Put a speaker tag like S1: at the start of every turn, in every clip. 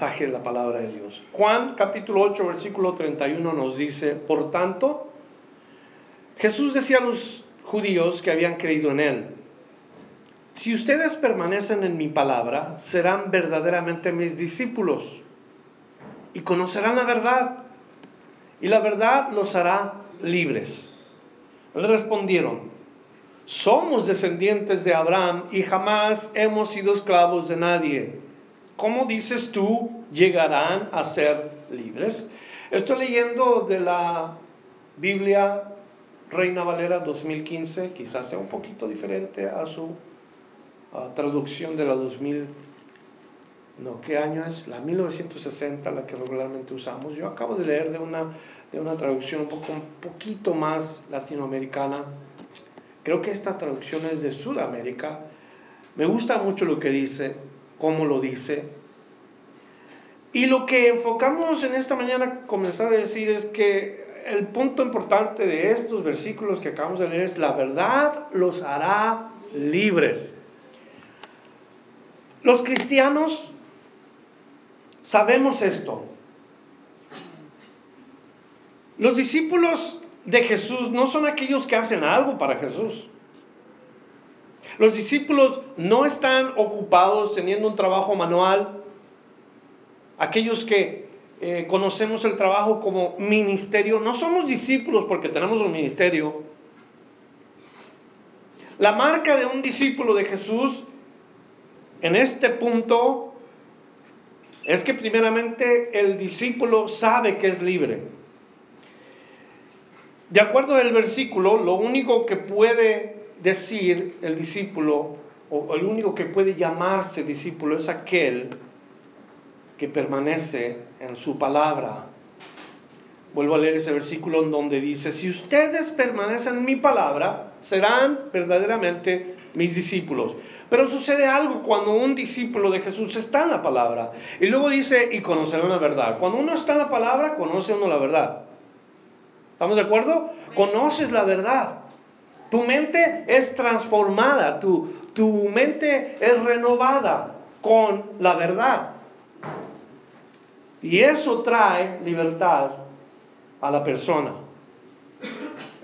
S1: de la palabra de Dios. Juan capítulo 8 versículo 31 nos dice, por tanto, Jesús decía a los judíos que habían creído en él, si ustedes permanecen en mi palabra, serán verdaderamente mis discípulos y conocerán la verdad, y la verdad los hará libres. Le respondieron, somos descendientes de Abraham y jamás hemos sido esclavos de nadie. ¿Cómo dices tú, llegarán a ser libres? Estoy leyendo de la Biblia Reina Valera 2015, quizás sea un poquito diferente a su traducción de la 2000, no, ¿qué año es? La 1960, la que regularmente usamos. Yo acabo de leer de una, de una traducción un, poco, un poquito más latinoamericana. Creo que esta traducción es de Sudamérica. Me gusta mucho lo que dice, cómo lo dice. Y lo que enfocamos en esta mañana, comenzar a decir, es que el punto importante de estos versículos que acabamos de leer es la verdad los hará libres. Los cristianos sabemos esto. Los discípulos de Jesús no son aquellos que hacen algo para Jesús. Los discípulos no están ocupados teniendo un trabajo manual. Aquellos que eh, conocemos el trabajo como ministerio, no somos discípulos porque tenemos un ministerio. La marca de un discípulo de Jesús en este punto es que primeramente el discípulo sabe que es libre. De acuerdo al versículo, lo único que puede decir el discípulo, o el único que puede llamarse discípulo, es aquel que permanece en su palabra. Vuelvo a leer ese versículo en donde dice, si ustedes permanecen en mi palabra, serán verdaderamente mis discípulos. Pero sucede algo cuando un discípulo de Jesús está en la palabra. Y luego dice, y conocerán la verdad. Cuando uno está en la palabra, conoce uno la verdad. ¿Estamos de acuerdo? Conoces la verdad. Tu mente es transformada, tu, tu mente es renovada con la verdad. Y eso trae libertad a la persona.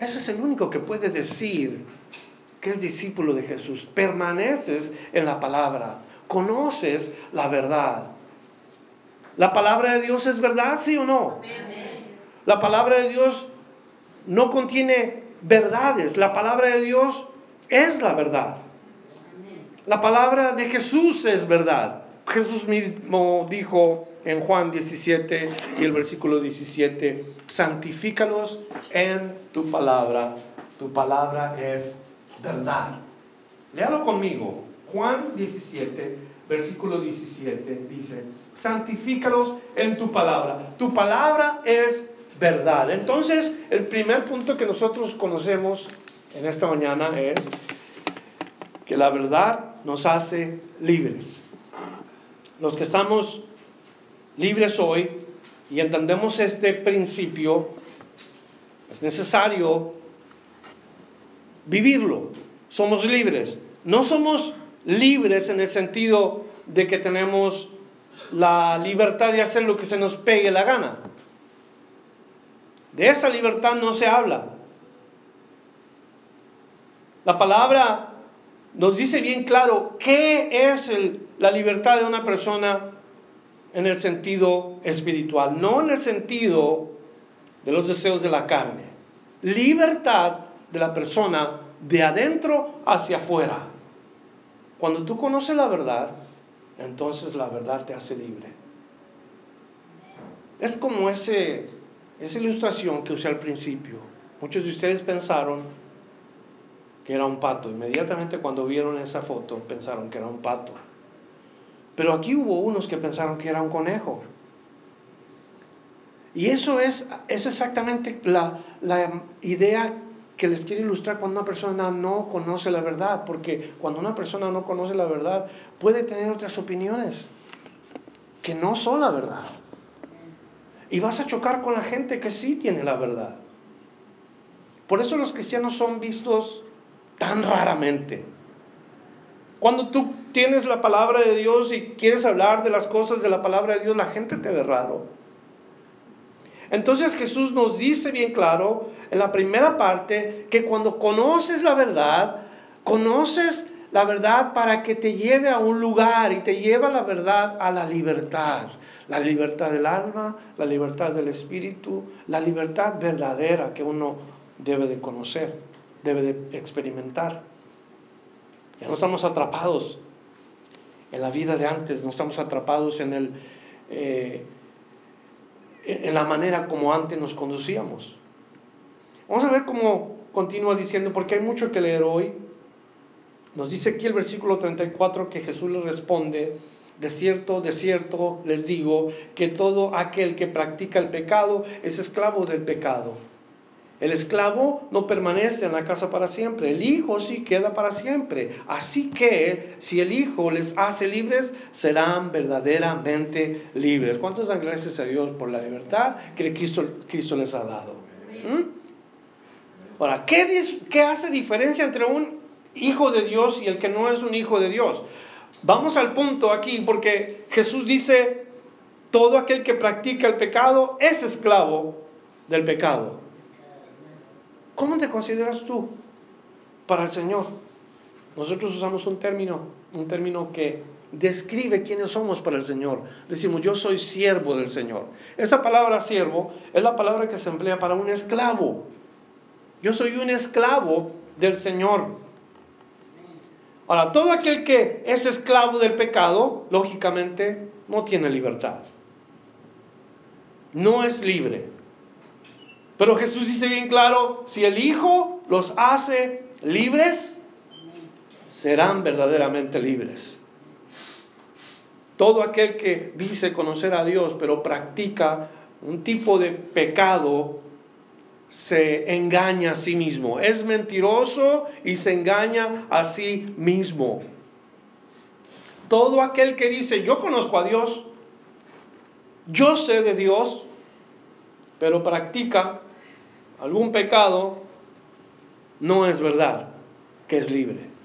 S1: Ese es el único que puede decir que es discípulo de Jesús, permaneces en la palabra, conoces la verdad. ¿La palabra de Dios es verdad, sí o no? La palabra de Dios no contiene verdades, la palabra de Dios es la verdad. La palabra de Jesús es verdad. Jesús mismo dijo en Juan 17 y el versículo 17, santifícalos en tu palabra, tu palabra es verdad. Léalo conmigo. Juan 17, versículo 17 dice, santifícalos en tu palabra. Tu palabra es verdad. Entonces, el primer punto que nosotros conocemos en esta mañana es que la verdad nos hace libres. Los que estamos libres hoy y entendemos este principio, es necesario vivirlo. Somos libres. No somos libres en el sentido de que tenemos la libertad de hacer lo que se nos pegue la gana. De esa libertad no se habla. La palabra nos dice bien claro qué es la libertad de una persona en el sentido espiritual, no en el sentido de los deseos de la carne. Libertad de la persona de adentro hacia afuera. Cuando tú conoces la verdad, entonces la verdad te hace libre. Es como ese, esa ilustración que usé al principio. Muchos de ustedes pensaron que era un pato. Inmediatamente cuando vieron esa foto pensaron que era un pato. Pero aquí hubo unos que pensaron que era un conejo. Y eso es, es exactamente la, la idea que les quiero ilustrar cuando una persona no conoce la verdad, porque cuando una persona no conoce la verdad puede tener otras opiniones que no son la verdad. Y vas a chocar con la gente que sí tiene la verdad. Por eso los cristianos son vistos tan raramente. Cuando tú tienes la palabra de Dios y quieres hablar de las cosas de la palabra de Dios, la gente te ve raro. Entonces Jesús nos dice bien claro en la primera parte que cuando conoces la verdad, conoces la verdad para que te lleve a un lugar y te lleva la verdad a la libertad. La libertad del alma, la libertad del espíritu, la libertad verdadera que uno debe de conocer, debe de experimentar. Ya no estamos atrapados en la vida de antes, no estamos atrapados en, el, eh, en la manera como antes nos conducíamos. Vamos a ver cómo continúa diciendo, porque hay mucho que leer hoy. Nos dice aquí el versículo 34 que Jesús le responde, de cierto, de cierto les digo que todo aquel que practica el pecado es esclavo del pecado. El esclavo no permanece en la casa para siempre, el hijo sí queda para siempre. Así que si el hijo les hace libres, serán verdaderamente libres. ¿Cuántos dan gracias a Dios por la libertad que Cristo, Cristo les ha dado? ¿Mm? Ahora, ¿qué, ¿qué hace diferencia entre un hijo de Dios y el que no es un hijo de Dios? Vamos al punto aquí, porque Jesús dice, todo aquel que practica el pecado es esclavo del pecado. ¿Cómo te consideras tú para el Señor? Nosotros usamos un término, un término que describe quiénes somos para el Señor. Decimos, yo soy siervo del Señor. Esa palabra siervo es la palabra que se emplea para un esclavo. Yo soy un esclavo del Señor. Ahora, todo aquel que es esclavo del pecado, lógicamente, no tiene libertad. No es libre. Pero Jesús dice bien claro, si el Hijo los hace libres, serán verdaderamente libres. Todo aquel que dice conocer a Dios, pero practica un tipo de pecado, se engaña a sí mismo. Es mentiroso y se engaña a sí mismo. Todo aquel que dice, yo conozco a Dios, yo sé de Dios, pero practica algún pecado, no es verdad que es libre.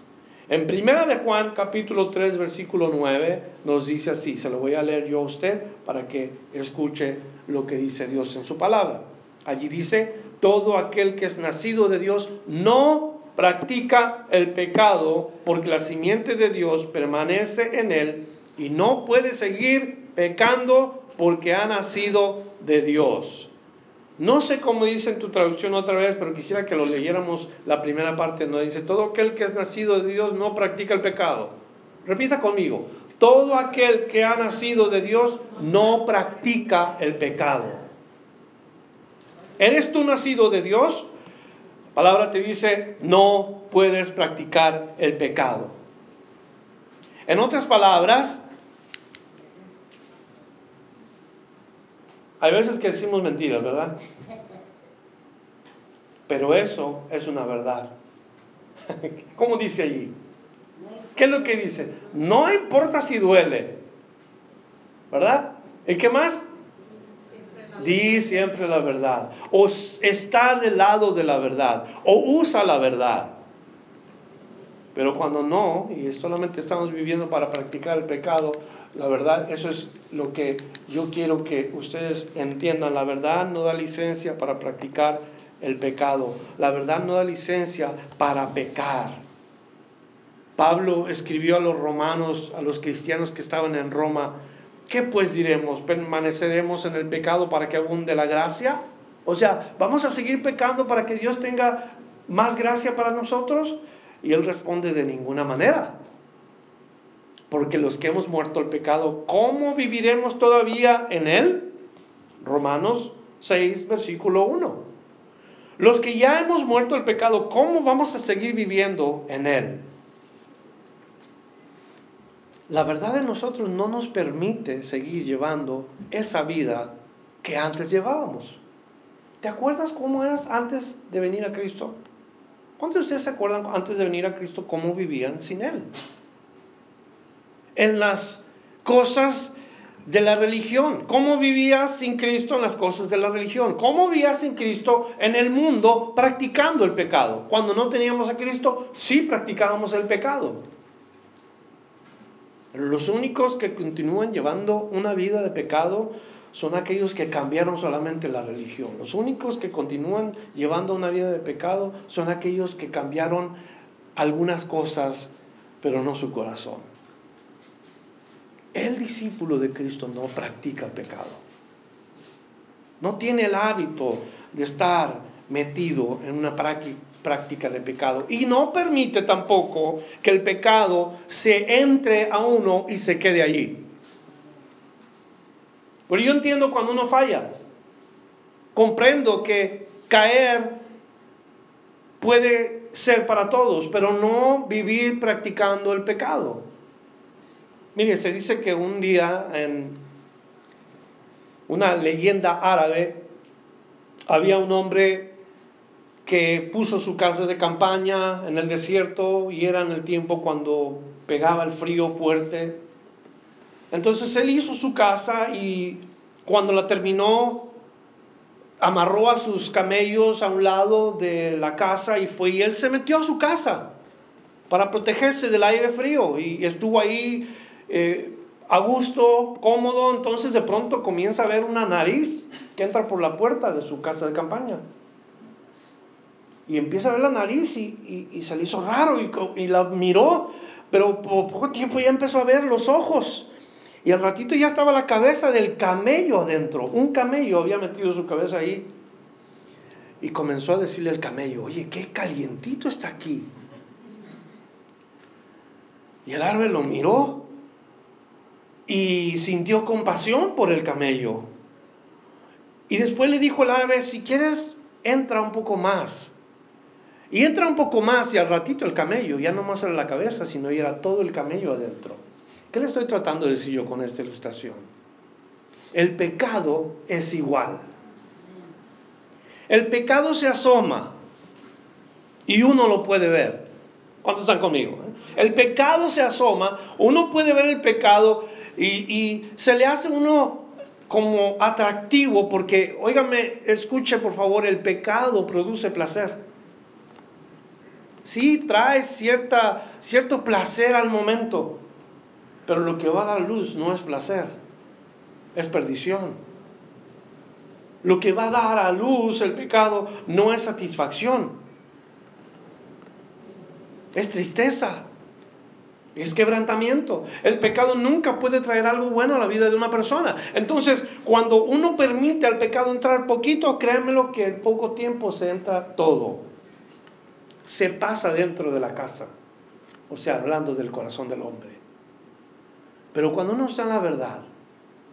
S1: En primera de Juan capítulo 3 versículo 9 nos dice así, se lo voy a leer yo a usted para que escuche lo que dice Dios en su palabra. Allí dice, todo aquel que es nacido de Dios no practica el pecado porque la simiente de Dios permanece en él y no puede seguir pecando porque ha nacido de Dios. No sé cómo dice en tu traducción otra vez, pero quisiera que lo leyéramos la primera parte, donde dice, todo aquel que es nacido de Dios no practica el pecado. Repita conmigo, todo aquel que ha nacido de Dios no practica el pecado. ¿Eres tú nacido de Dios? La palabra te dice, no puedes practicar el pecado. En otras palabras, Hay veces que decimos mentiras, ¿verdad? Pero eso es una verdad. ¿Cómo dice allí? ¿Qué es lo que dice? No importa si duele, ¿verdad? ¿Y qué más? Di siempre la verdad. O está del lado de la verdad. O usa la verdad. Pero cuando no, y solamente estamos viviendo para practicar el pecado, la verdad, eso es lo que yo quiero que ustedes entiendan. La verdad no da licencia para practicar el pecado. La verdad no da licencia para pecar. Pablo escribió a los romanos, a los cristianos que estaban en Roma, ¿qué pues diremos? ¿Permaneceremos en el pecado para que abunde la gracia? O sea, ¿vamos a seguir pecando para que Dios tenga más gracia para nosotros? Y él responde de ninguna manera. Porque los que hemos muerto al pecado, ¿cómo viviremos todavía en él? Romanos 6, versículo 1. Los que ya hemos muerto al pecado, ¿cómo vamos a seguir viviendo en él? La verdad de nosotros no nos permite seguir llevando esa vida que antes llevábamos. ¿Te acuerdas cómo eras antes de venir a Cristo? ¿Cuántos de ustedes se acuerdan antes de venir a Cristo cómo vivían sin Él? En las cosas de la religión. ¿Cómo vivías sin Cristo en las cosas de la religión? ¿Cómo vivías sin Cristo en el mundo practicando el pecado? Cuando no teníamos a Cristo, sí practicábamos el pecado. Los únicos que continúan llevando una vida de pecado son aquellos que cambiaron solamente la religión. Los únicos que continúan llevando una vida de pecado son aquellos que cambiaron algunas cosas, pero no su corazón. El discípulo de Cristo no practica pecado. No tiene el hábito de estar metido en una práctica de pecado. Y no permite tampoco que el pecado se entre a uno y se quede allí. Pero yo entiendo cuando uno falla. Comprendo que caer puede ser para todos, pero no vivir practicando el pecado. Mire, se dice que un día en una leyenda árabe había un hombre que puso su casa de campaña en el desierto y era en el tiempo cuando pegaba el frío fuerte entonces él hizo su casa y cuando la terminó, amarró a sus camellos a un lado de la casa y fue y él se metió a su casa para protegerse del aire frío y estuvo ahí eh, a gusto, cómodo. Entonces de pronto comienza a ver una nariz que entra por la puerta de su casa de campaña. Y empieza a ver la nariz y, se le hizo raro y, y la miró, pero por poco tiempo ya empezó a ver los ojos. Y al ratito ya estaba la cabeza del camello adentro. Un camello había metido su cabeza ahí. Y comenzó a decirle al camello, oye, qué calientito está aquí. Y el árbol lo miró y sintió compasión por el camello. Y después le dijo al árabe, si quieres, entra un poco más. Y entra un poco más y al ratito el camello, ya no más era la cabeza, sino ya era todo el camello adentro. ¿Qué le estoy tratando de decir yo con esta ilustración? El pecado es igual. El pecado se asoma y uno lo puede ver. ¿Cuántos están conmigo? El pecado se asoma, uno puede ver el pecado y, y se le hace uno como atractivo porque, óigame, escuche por favor, el pecado produce placer. Sí, trae cierta, cierto placer al momento, pero lo que va a dar luz no es placer, es perdición. Lo que va a dar a luz el pecado no es satisfacción, es tristeza, es quebrantamiento. El pecado nunca puede traer algo bueno a la vida de una persona. Entonces, cuando uno permite al pecado entrar poquito, créanmelo que en poco tiempo se entra todo. Se pasa dentro de la casa. O sea, hablando del corazón del hombre. Pero cuando uno está en la verdad,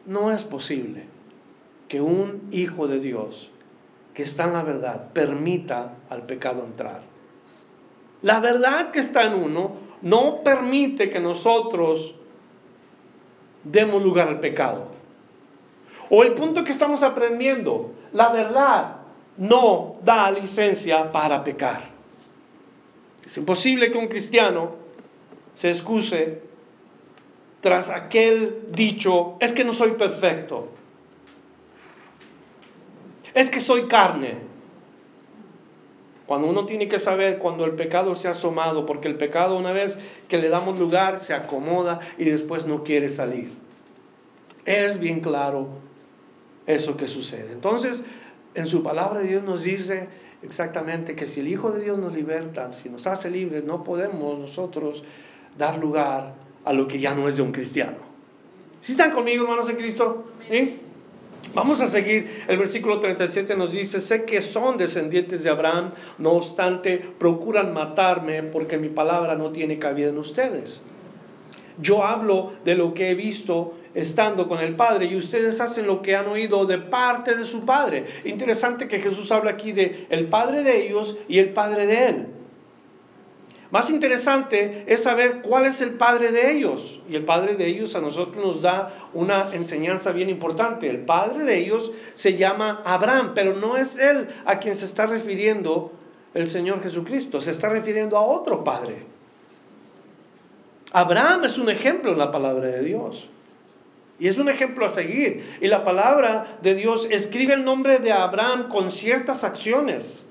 S1: no es posible que un hijo de Dios que está en la verdad permita al pecado entrar. La verdad que está en uno no permite que nosotros demos lugar al pecado. O el punto que estamos aprendiendo, la verdad no da licencia para pecar. Es imposible que un cristiano se excuse tras aquel dicho, es que no soy perfecto, es que soy carne. Cuando uno tiene que saber cuando el pecado se ha asomado, porque el pecado una vez que le damos lugar se acomoda y después no quiere salir. Es bien claro eso que sucede. Entonces, en su palabra Dios nos dice exactamente que si el Hijo de Dios nos liberta, si nos hace libres, no podemos nosotros dar lugar a lo que ya no es de un cristiano. ¿Sí están conmigo, hermanos en Cristo? Vamos a seguir. El versículo 37 nos dice, sé que son descendientes de Abraham, no obstante, procuran matarme porque mi palabra no tiene cabida en ustedes. Yo hablo de lo que he visto estando con el Padre y ustedes hacen lo que han oído de parte de su Padre. Interesante que Jesús habla aquí de el Padre de ellos y el Padre de él. Más interesante es saber cuál es el padre de ellos. Y el padre de ellos a nosotros nos da una enseñanza bien importante. El padre de ellos se llama Abraham, pero no es él a quien se está refiriendo el Señor Jesucristo. Se está refiriendo a otro padre. Abraham es un ejemplo en la palabra de Dios. Y es un ejemplo a seguir. Y la palabra de Dios escribe el nombre de Abraham con ciertas acciones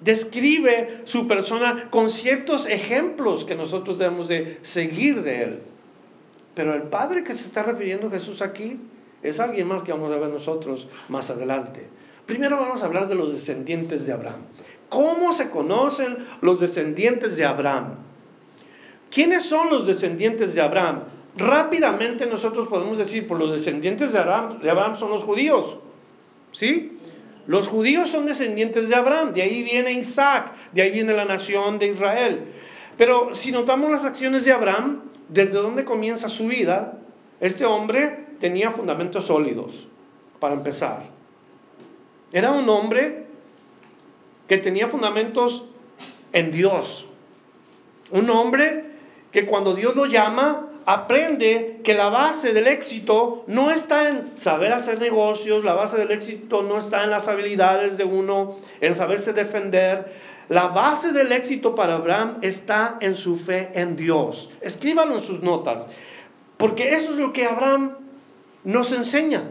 S1: describe su persona con ciertos ejemplos que nosotros debemos de seguir de él. Pero el Padre que se está refiriendo Jesús aquí es alguien más que vamos a ver nosotros más adelante. Primero vamos a hablar de los descendientes de Abraham. ¿Cómo se conocen los descendientes de Abraham? ¿Quiénes son los descendientes de Abraham? Rápidamente nosotros podemos decir, por los descendientes de Abraham, de Abraham son los judíos. ¿Sí? Los judíos son descendientes de Abraham, de ahí viene Isaac, de ahí viene la nación de Israel. Pero si notamos las acciones de Abraham, desde dónde comienza su vida, este hombre tenía fundamentos sólidos, para empezar. Era un hombre que tenía fundamentos en Dios. Un hombre que cuando Dios lo llama, aprende que la base del éxito no está en saber hacer negocios, la base del éxito no está en las habilidades de uno, en saberse defender. La base del éxito para Abraham está en su fe en Dios. Escríbanlo en sus notas, porque eso es lo que Abraham nos enseña.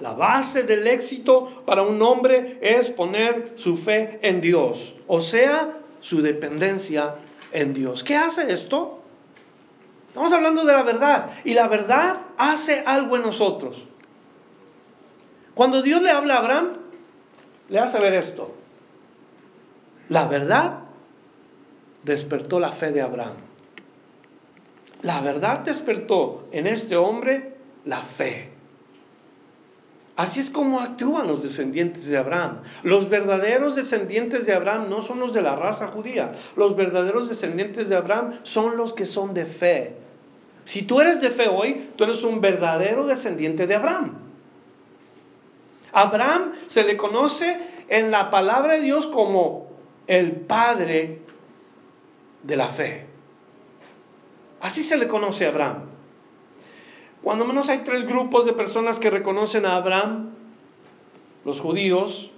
S1: La base del éxito para un hombre es poner su fe en Dios, o sea, su dependencia en Dios. ¿Qué hace esto? Estamos hablando de la verdad. Y la verdad hace algo en nosotros. Cuando Dios le habla a Abraham, le hace ver esto. La verdad despertó la fe de Abraham. La verdad despertó en este hombre la fe. Así es como actúan los descendientes de Abraham. Los verdaderos descendientes de Abraham no son los de la raza judía. Los verdaderos descendientes de Abraham son los que son de fe. Si tú eres de fe hoy, tú eres un verdadero descendiente de Abraham. Abraham se le conoce en la palabra de Dios como el padre de la fe. Así se le conoce a Abraham. Cuando menos hay tres grupos de personas que reconocen a Abraham, los judíos,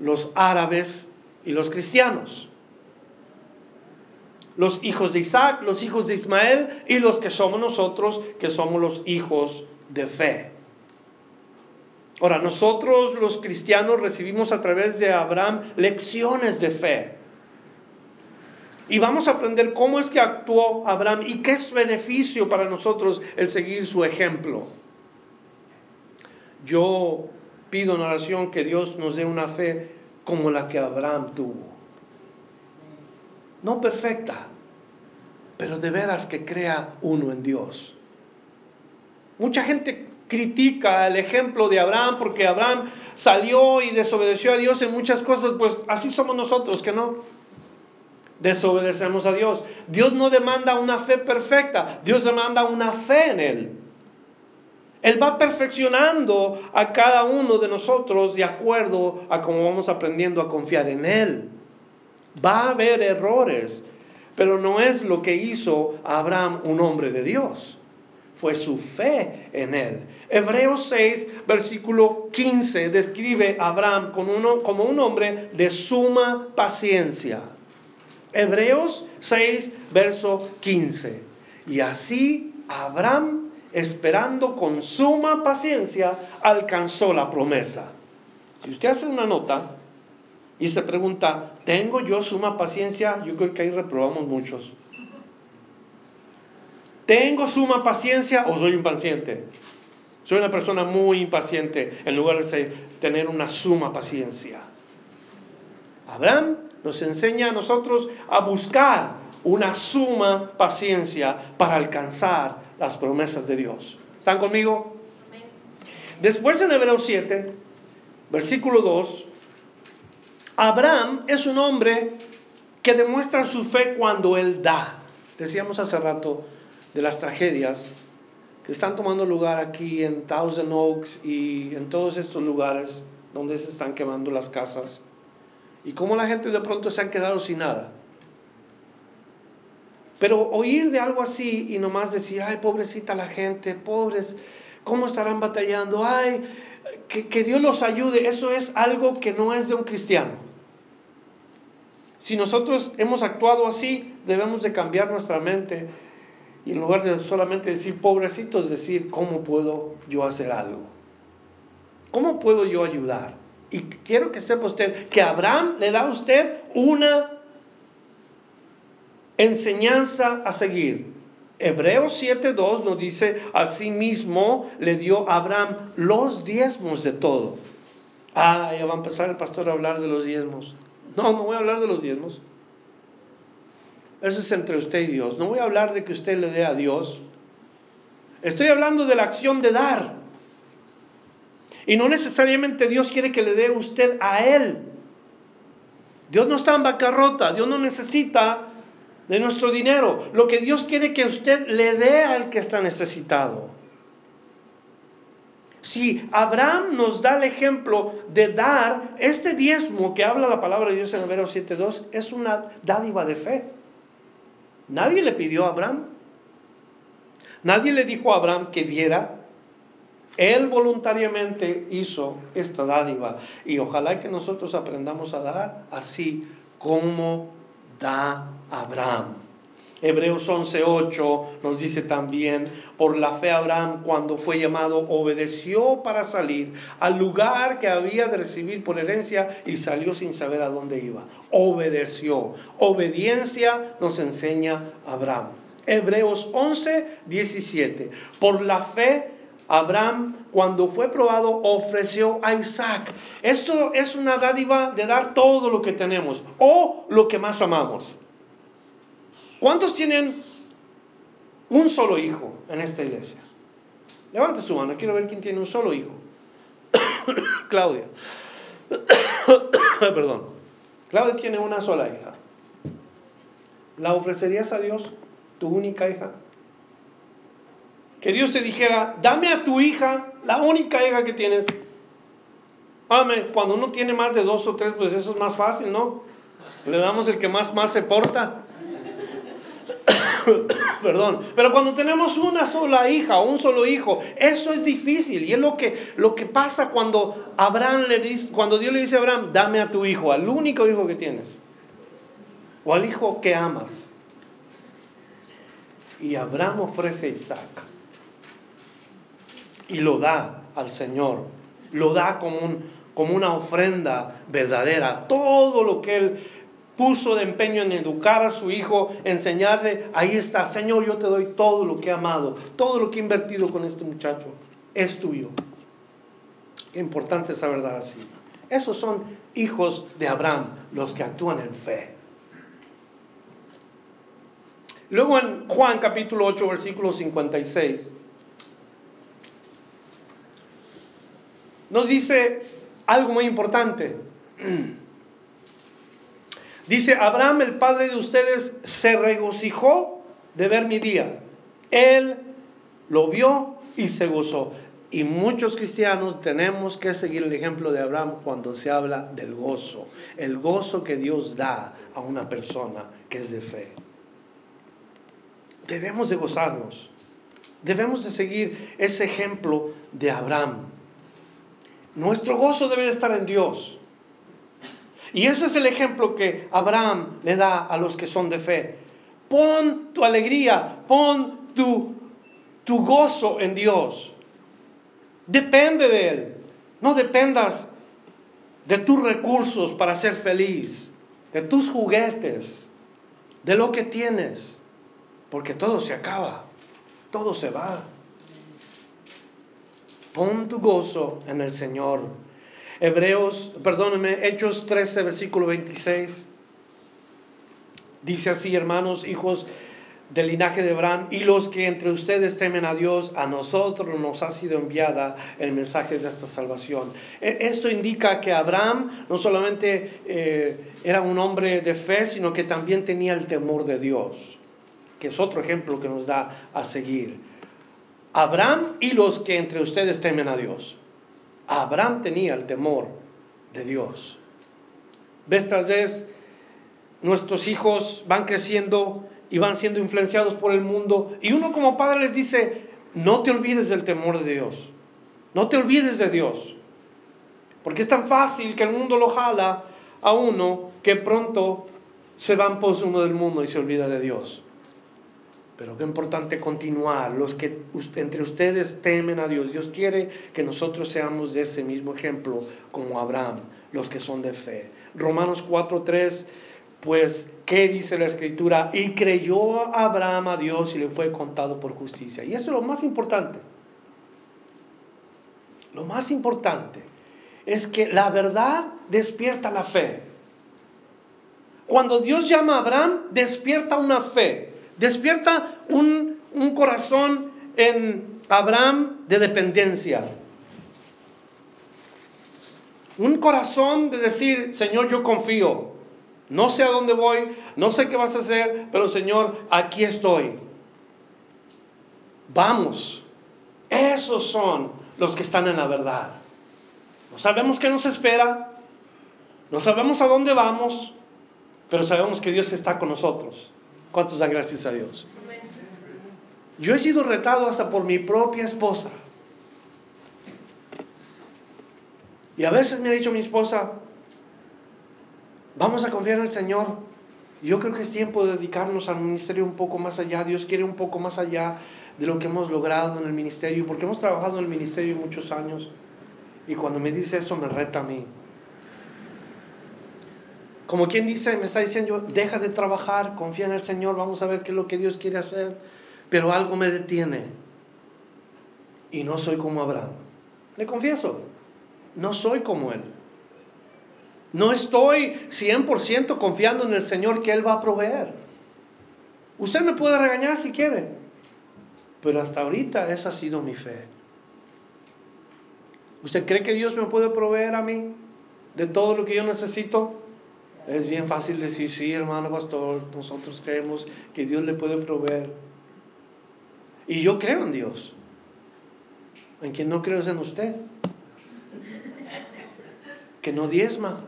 S1: los árabes y los cristianos los hijos de Isaac, los hijos de Ismael y los que somos nosotros, que somos los hijos de fe. Ahora, nosotros los cristianos recibimos a través de Abraham lecciones de fe. Y vamos a aprender cómo es que actuó Abraham y qué es beneficio para nosotros el seguir su ejemplo. Yo pido en oración que Dios nos dé una fe como la que Abraham tuvo no perfecta, pero de veras que crea uno en Dios. Mucha gente critica el ejemplo de Abraham porque Abraham salió y desobedeció a Dios en muchas cosas, pues así somos nosotros, que no desobedecemos a Dios. Dios no demanda una fe perfecta, Dios demanda una fe en Él. Él va perfeccionando a cada uno de nosotros de acuerdo a cómo vamos aprendiendo a confiar en Él. Va a haber errores, pero no es lo que hizo Abraham un hombre de Dios. Fue su fe en él. Hebreos 6, versículo 15, describe a Abraham como, un hombre de suma paciencia. Hebreos 6, verso 15. Y así Abraham, esperando con suma paciencia, alcanzó la promesa. Si usted hace una nota, y se pregunta, ¿tengo yo suma paciencia? Yo creo que ahí reprobamos muchos. ¿Tengo suma paciencia o soy impaciente? Soy una persona muy impaciente en lugar de tener una suma paciencia. Abraham nos enseña a nosotros a buscar una suma paciencia para alcanzar las promesas de Dios. ¿Están conmigo? Después en Hebreos 7, versículo 2, Abraham es un hombre que demuestra su fe cuando él da. Decíamos hace rato de las tragedias que están tomando lugar aquí en Thousand Oaks y en todos estos lugares donde se están quemando las casas y cómo la gente de pronto se han quedado sin nada. Pero oír de algo así y nomás decir, ay, pobrecita la gente, pobres, ¿cómo estarán batallando? Ay, que, que Dios los ayude, eso es algo que no es de un cristiano. Si nosotros hemos actuado así, debemos de cambiar nuestra mente y en lugar de solamente decir pobrecitos, decir cómo puedo yo hacer algo. ¿Cómo puedo yo ayudar? Y quiero que sepa usted que Abraham le da a usted una enseñanza a seguir. Hebreos 7.2 nos dice, asimismo le dio a Abraham los diezmos de todo. Ah, ya va a empezar el pastor a hablar de los diezmos. No, no voy a hablar de los diezmos. Eso es entre usted y Dios. No voy a hablar de que usted le dé a Dios. Estoy hablando de la acción de dar. Y no necesariamente Dios quiere que le dé usted a Él. Dios no está en bancarrota. Dios no necesita de nuestro dinero. Lo que Dios quiere que usted le dé al que está necesitado. Si Abraham nos da el ejemplo de dar este diezmo que habla la palabra de Dios en Hebreos 7.2, es una dádiva de fe. Nadie le pidió a Abraham. Nadie le dijo a Abraham que diera. Él voluntariamente hizo esta dádiva. Y ojalá que nosotros aprendamos a dar así como da Abraham. Hebreos 11:8 nos dice también, por la fe Abraham cuando fue llamado obedeció para salir al lugar que había de recibir por herencia y salió sin saber a dónde iba. Obedeció. Obediencia nos enseña Abraham. Hebreos 11:17. Por la fe Abraham, cuando fue probado, ofreció a Isaac. Esto es una dádiva de dar todo lo que tenemos o lo que más amamos. ¿Cuántos tienen un solo hijo en esta iglesia? Levante su mano, quiero ver quién tiene un solo hijo. Claudia. Perdón. Claudia tiene una sola hija. ¿La ofrecerías a Dios, tu única hija? Que Dios te dijera, dame a tu hija, la única hija que tienes. Amén. Cuando uno tiene más de dos o tres, pues eso es más fácil, ¿no? Le damos el que más mal se porta. Perdón. Pero cuando tenemos una sola hija o un solo hijo, eso es difícil. Y es lo que, lo que pasa cuando Abraham le dice, cuando Dios le dice a Abraham, dame a tu hijo, al único hijo que tienes. O al hijo que amas. Y Abraham ofrece a Isaac. Y lo da al Señor. Lo da como, un, como una ofrenda verdadera. Todo lo que él puso de empeño en educar a su hijo, enseñarle, ahí está, Señor, yo te doy todo lo que he amado, todo lo que he invertido con este muchacho, es tuyo. Importante saber dar así. Esos son hijos de Abraham, los que actúan en fe. Luego en Juan capítulo 8, versículo 56, nos dice algo muy importante. Dice, Abraham, el padre de ustedes, se regocijó de ver mi día. Él lo vio y se gozó. Y muchos cristianos tenemos que seguir el ejemplo de Abraham cuando se habla del gozo, el gozo que Dios da a una persona que es de fe. Debemos de gozarnos, debemos de seguir ese ejemplo de Abraham. Nuestro gozo debe de estar en Dios. Y ese es el ejemplo que Abraham le da a los que son de fe. Pon tu alegría, pon tu, tu gozo en Dios. Depende de Él. No dependas de tus recursos para ser feliz, de tus juguetes, de lo que tienes, porque todo se acaba, todo se va. Pon tu gozo en el Señor. Hebreos, perdónenme, Hechos 13, versículo 26. Dice así, hermanos, hijos del linaje de Abraham, y los que entre ustedes temen a Dios, a nosotros nos ha sido enviada el mensaje de esta salvación. E, esto indica que Abraham no solamente eh, era un hombre de fe, sino que también tenía el temor de Dios, que es otro ejemplo que nos da a seguir. Abraham y los que entre ustedes temen a Dios. Abraham tenía el temor de Dios. Vez tras vez, nuestros hijos van creciendo y van siendo influenciados por el mundo. Y uno como padre les dice, no te olvides del temor de Dios. No te olvides de Dios. Porque es tan fácil que el mundo lo jala a uno que pronto se va en pos uno del mundo y se olvida de Dios. Pero qué importante continuar. Los que entre ustedes temen a Dios. Dios quiere que nosotros seamos de ese mismo ejemplo como Abraham, los que son de fe. Romanos 4:3 pues, ¿qué dice la escritura? Y creyó Abraham a Dios y le fue contado por justicia. Y eso es lo más importante. Lo más importante es que la verdad despierta la fe. Cuando Dios llama a Abraham, despierta una fe, despierta un, corazón en Abraham de dependencia. Un corazón de decir, Señor, yo confío. No sé a dónde voy, no sé qué vas a hacer, pero Señor, aquí estoy. Vamos. Esos son los que están en la verdad. No sabemos qué nos espera, no sabemos a dónde vamos, pero sabemos que Dios está con nosotros. ¿Cuántos dan gracias a Dios? Yo he sido retado hasta por mi propia esposa. Y a veces me ha dicho mi esposa, vamos a confiar en el Señor. Yo creo que es tiempo de dedicarnos al ministerio un poco más allá. Dios quiere un poco más allá de lo que hemos logrado en el ministerio, porque hemos trabajado en el ministerio muchos años. Y cuando me dice eso me reta a mí. Como quien dice, me está diciendo, deja de trabajar, confía en el Señor, vamos a ver qué es lo que Dios quiere hacer. Pero algo me detiene. Y no soy como Abraham. Le confieso, no soy como él. No estoy 100% confiando en el Señor que Él va a proveer. Usted me puede regañar si quiere, pero hasta ahorita esa ha sido mi fe. ¿Usted cree que Dios me puede proveer a mí de todo lo que yo necesito? Es bien fácil decir, sí, hermano pastor, nosotros creemos que Dios le puede proveer. Y yo creo en Dios. En quien no creo es en usted. Que no diezma.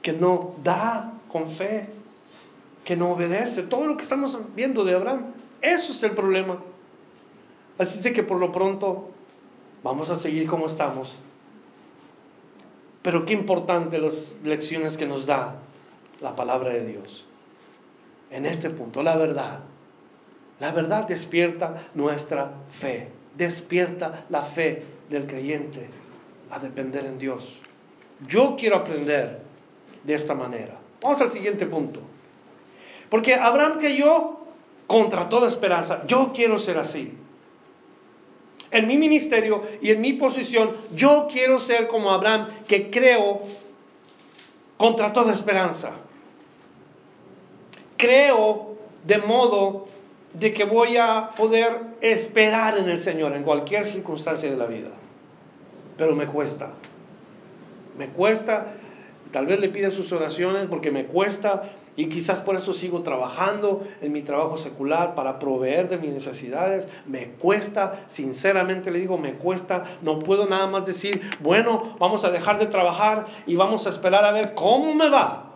S1: Que no da con fe. Que no obedece. Todo lo que estamos viendo de Abraham. Eso es el problema. Así de que por lo pronto vamos a seguir como estamos. Pero qué importante las lecciones que nos da la palabra de Dios. En este punto, la verdad. La verdad despierta nuestra fe, despierta la fe del creyente a depender en Dios. Yo quiero aprender de esta manera. Vamos al siguiente punto. Porque Abraham yo contra toda esperanza. Yo quiero ser así. En mi ministerio y en mi posición, yo quiero ser como Abraham, que creo contra toda esperanza. Creo de modo de que voy a poder esperar en el Señor en cualquier circunstancia de la vida. Pero me cuesta. Me cuesta. Tal vez le pida sus oraciones porque me cuesta y quizás por eso sigo trabajando en mi trabajo secular para proveer de mis necesidades. Me cuesta, sinceramente le digo, me cuesta. No puedo nada más decir, bueno, vamos a dejar de trabajar y vamos a esperar a ver cómo me va.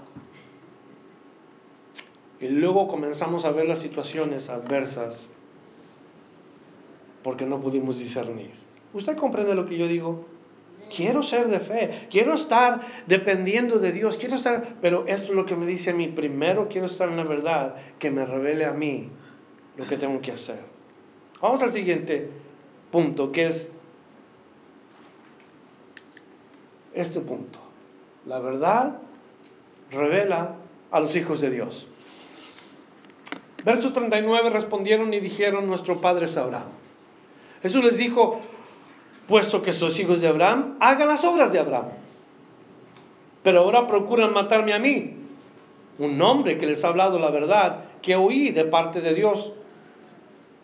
S1: Y luego comenzamos a ver las situaciones adversas porque no pudimos discernir. ¿Usted comprende lo que yo digo? Quiero ser de fe, quiero estar dependiendo de Dios, quiero estar, pero esto es lo que me dice a mí, primero quiero estar en la verdad, que me revele a mí lo que tengo que hacer. Vamos al siguiente punto, que es este punto. La verdad revela a los hijos de Dios. Verso 39 respondieron y dijeron, nuestro padre Abraham. Jesús les dijo, puesto que sois hijos de Abraham, hagan las obras de Abraham. Pero ahora procuran matarme a mí, un hombre que les ha hablado la verdad, que oí de parte de Dios.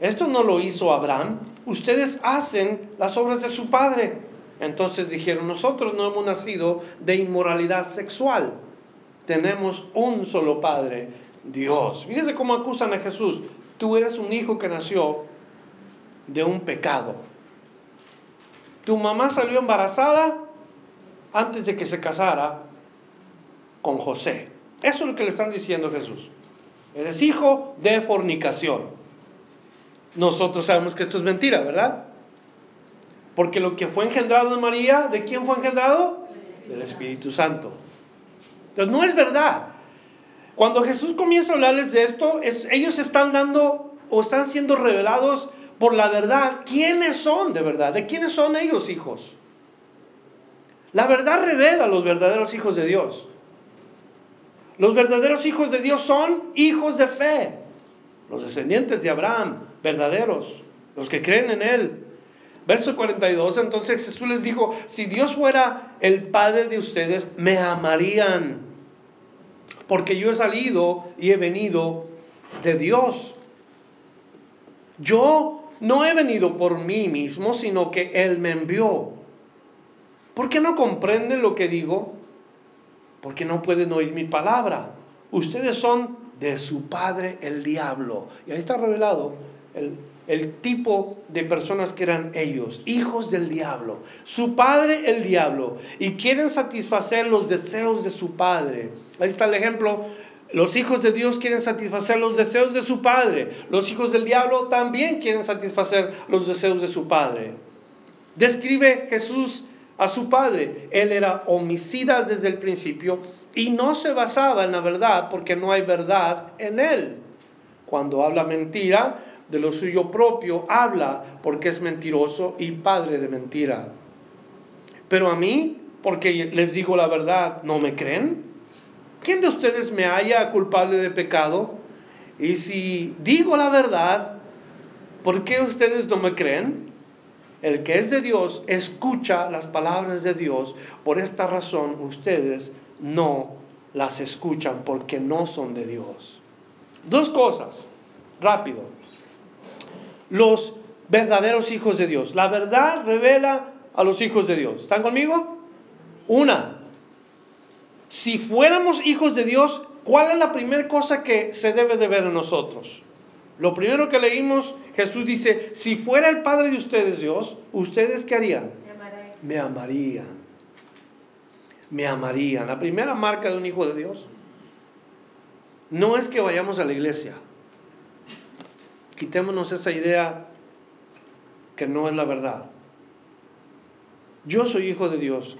S1: Esto no lo hizo Abraham, ustedes hacen las obras de su padre. Entonces dijeron, nosotros no hemos nacido de inmoralidad sexual, tenemos un solo padre, Dios. Fíjense cómo acusan a Jesús. Tú eres un hijo que nació de un pecado. Tu mamá salió embarazada antes de que se casara con José. Eso es lo que le están diciendo Jesús. Eres hijo de fornicación. Nosotros sabemos que esto es mentira, ¿verdad? Porque lo que fue engendrado de María, ¿de quién fue engendrado? Del Espíritu Santo. Entonces no es verdad. Cuando Jesús comienza a hablarles de esto, ellos están dando o están siendo revelados por la verdad. ¿Quiénes son de verdad? ¿De quiénes son ellos hijos? La verdad revela a los verdaderos hijos de Dios. Los verdaderos hijos de Dios son hijos de fe, los descendientes de Abraham, verdaderos, los que creen en Él. Verso 42, entonces Jesús les dijo, si Dios fuera el Padre de ustedes, me amarían, porque yo he salido y he venido de Dios. Yo no he venido por mí mismo, sino que Él me envió. ¿Por qué no comprenden lo que digo? Porque no pueden oír mi palabra. Ustedes son de su padre el diablo. Y ahí está revelado el, el tipo de personas que eran ellos, hijos del diablo. Su padre el diablo. Y quieren satisfacer los deseos de su padre. Ahí está el ejemplo los hijos de Dios quieren satisfacer los deseos de su padre. Los hijos del diablo también quieren satisfacer los deseos de su padre. Describe Jesús a su padre. Él era homicida desde el principio y no se basaba en la verdad porque no hay verdad en él. Cuando habla mentira de lo suyo propio, habla porque es mentiroso y padre de mentira. Pero a mí, porque les digo la verdad, ¿no me creen? ¿Quién de ustedes me haya culpable de pecado? Y si digo la verdad, ¿por qué ustedes no me creen? El que es de Dios escucha las palabras de Dios. Por esta razón ustedes no las escuchan porque no son de Dios. Dos cosas, rápido. Los verdaderos hijos de Dios. La verdad revela a los hijos de Dios. ¿Están conmigo? Una, si fuéramos hijos de Dios, ¿cuál es la primera cosa que se debe de ver en nosotros? Lo primero que leímos, Jesús dice, si fuera el Padre de ustedes Dios, ¿ustedes qué harían? Me, amarían. Me amarían. La primera marca de un hijo de Dios no es que vayamos a la iglesia. Quitémonos esa idea que no es la verdad. Yo soy hijo de Dios.